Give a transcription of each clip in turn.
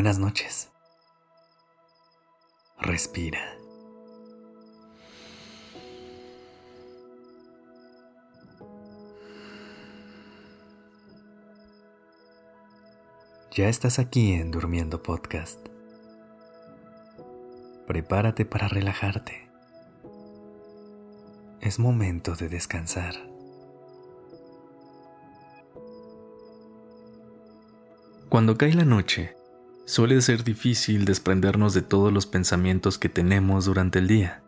buenas noches. Respira. Ya estás aquí en Durmiendo Podcast. Prepárate para relajarte. Es momento de descansar. Cuando cae la noche, suele ser difícil desprendernos de todos los pensamientos que tenemos durante el día.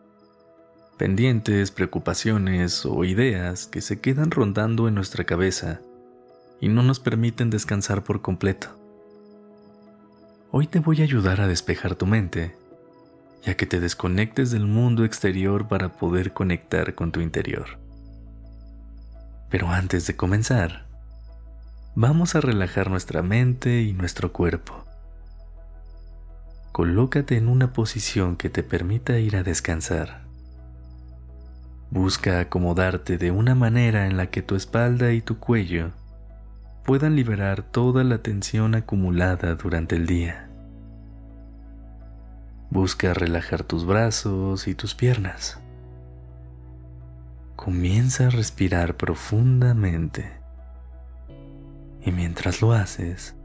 Pendientes, preocupaciones o ideas que se quedan rondando en nuestra cabeza y no nos permiten descansar por completo. Hoy te voy a ayudar a despejar tu mente, ya que te desconectes del mundo exterior para poder conectar con tu interior. Pero antes de comenzar, vamos a relajar nuestra mente y nuestro cuerpo. Colócate en una posición que te permita ir a descansar. Busca acomodarte de una manera en la que tu espalda y tu cuello puedan liberar toda la tensión acumulada durante el día. Busca relajar tus brazos y tus piernas. Comienza a respirar profundamente y mientras lo haces,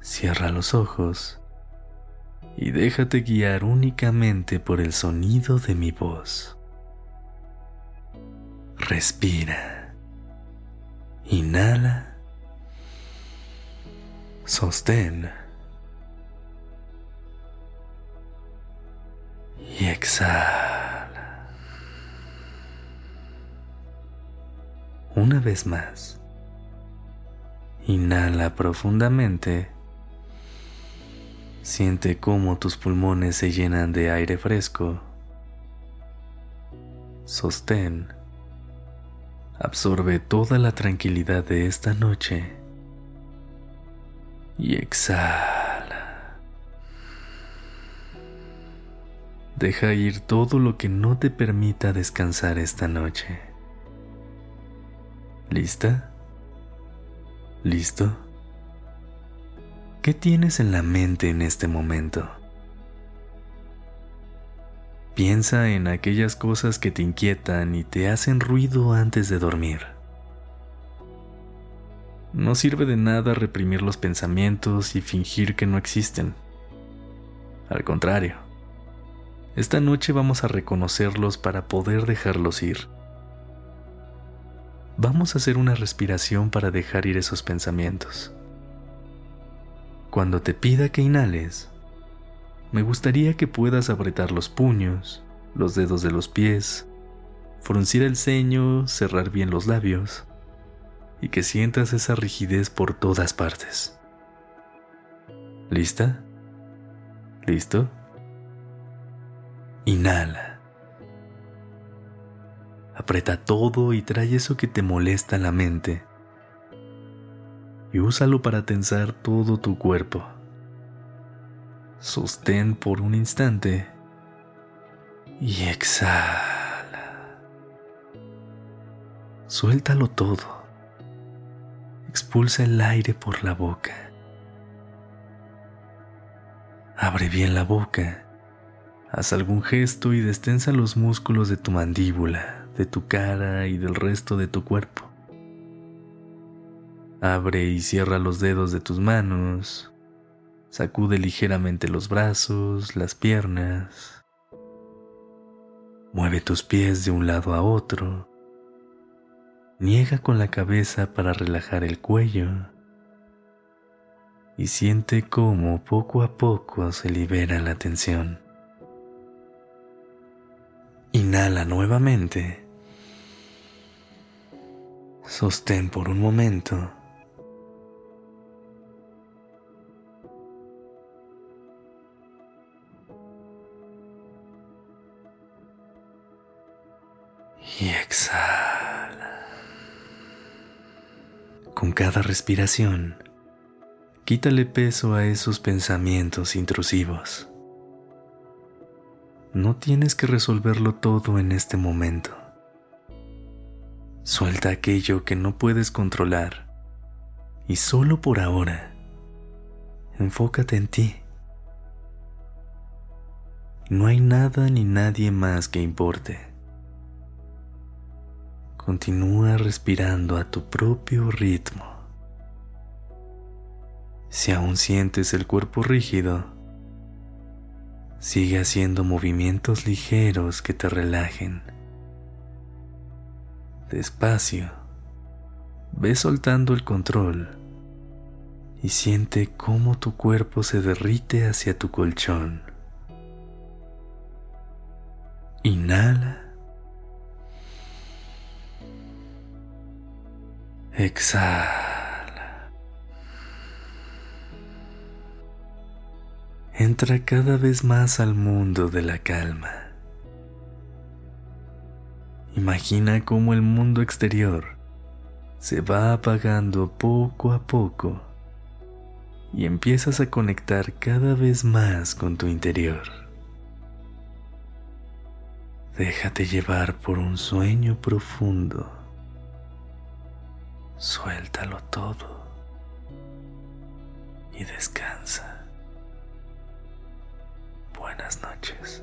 cierra los ojos y déjate guiar únicamente por el sonido de mi voz. Respira. Inhala. Sostén. Y exhala. Una vez más. Inhala profundamente. Siente cómo tus pulmones se llenan de aire fresco. Sostén. Absorbe toda la tranquilidad de esta noche. Y exhala. Deja ir todo lo que no te permita descansar esta noche. ¿Lista? ¿Listo? ¿Qué tienes en la mente en este momento? Piensa en aquellas cosas que te inquietan y te hacen ruido antes de dormir. No sirve de nada reprimir los pensamientos y fingir que no existen. Al contrario, esta noche vamos a reconocerlos para poder dejarlos ir vamos a hacer una respiración para dejar ir esos pensamientos. Cuando te pida que inhales, me gustaría que puedas apretar los puños, los dedos de los pies, fruncir el ceño, cerrar bien los labios y que sientas esa rigidez por todas partes. ¿Lista? ¿Listo? Inhala. Aprieta todo y trae eso que te molesta en la mente. Y úsalo para tensar todo tu cuerpo. Sostén por un instante y exhala. Suéltalo todo. Expulsa el aire por la boca. Abre bien la boca. Haz algún gesto y destensa los músculos de tu mandíbula de tu cara y del resto de tu cuerpo. Abre y cierra los dedos de tus manos. Sacude ligeramente los brazos, las piernas. Mueve tus pies de un lado a otro. Niega con la cabeza para relajar el cuello. Y siente cómo poco a poco se libera la tensión. Inhala nuevamente Sostén por un momento. Y exhala. Con cada respiración, quítale peso a esos pensamientos intrusivos. No tienes que resolverlo todo en este momento. Suelta aquello que no puedes controlar y solo por ahora Enfócate en ti. No hay nada ni nadie más que importe. Continúa respirando a tu propio ritmo. Si aún sientes el cuerpo rígido, sigue haciendo movimientos ligeros que te relajen. Despacio, ve soltando el control y siente cómo tu cuerpo se derrite hacia tu colchón. Inhala. Exhala. Entra cada vez más al mundo de la calma. Imagina cómo el mundo exterior se va apagando poco a poco y empiezas a conectar cada vez más con tu interior. Déjate llevar por un sueño profundo. Suéltalo todo y descansa. Buenas noches.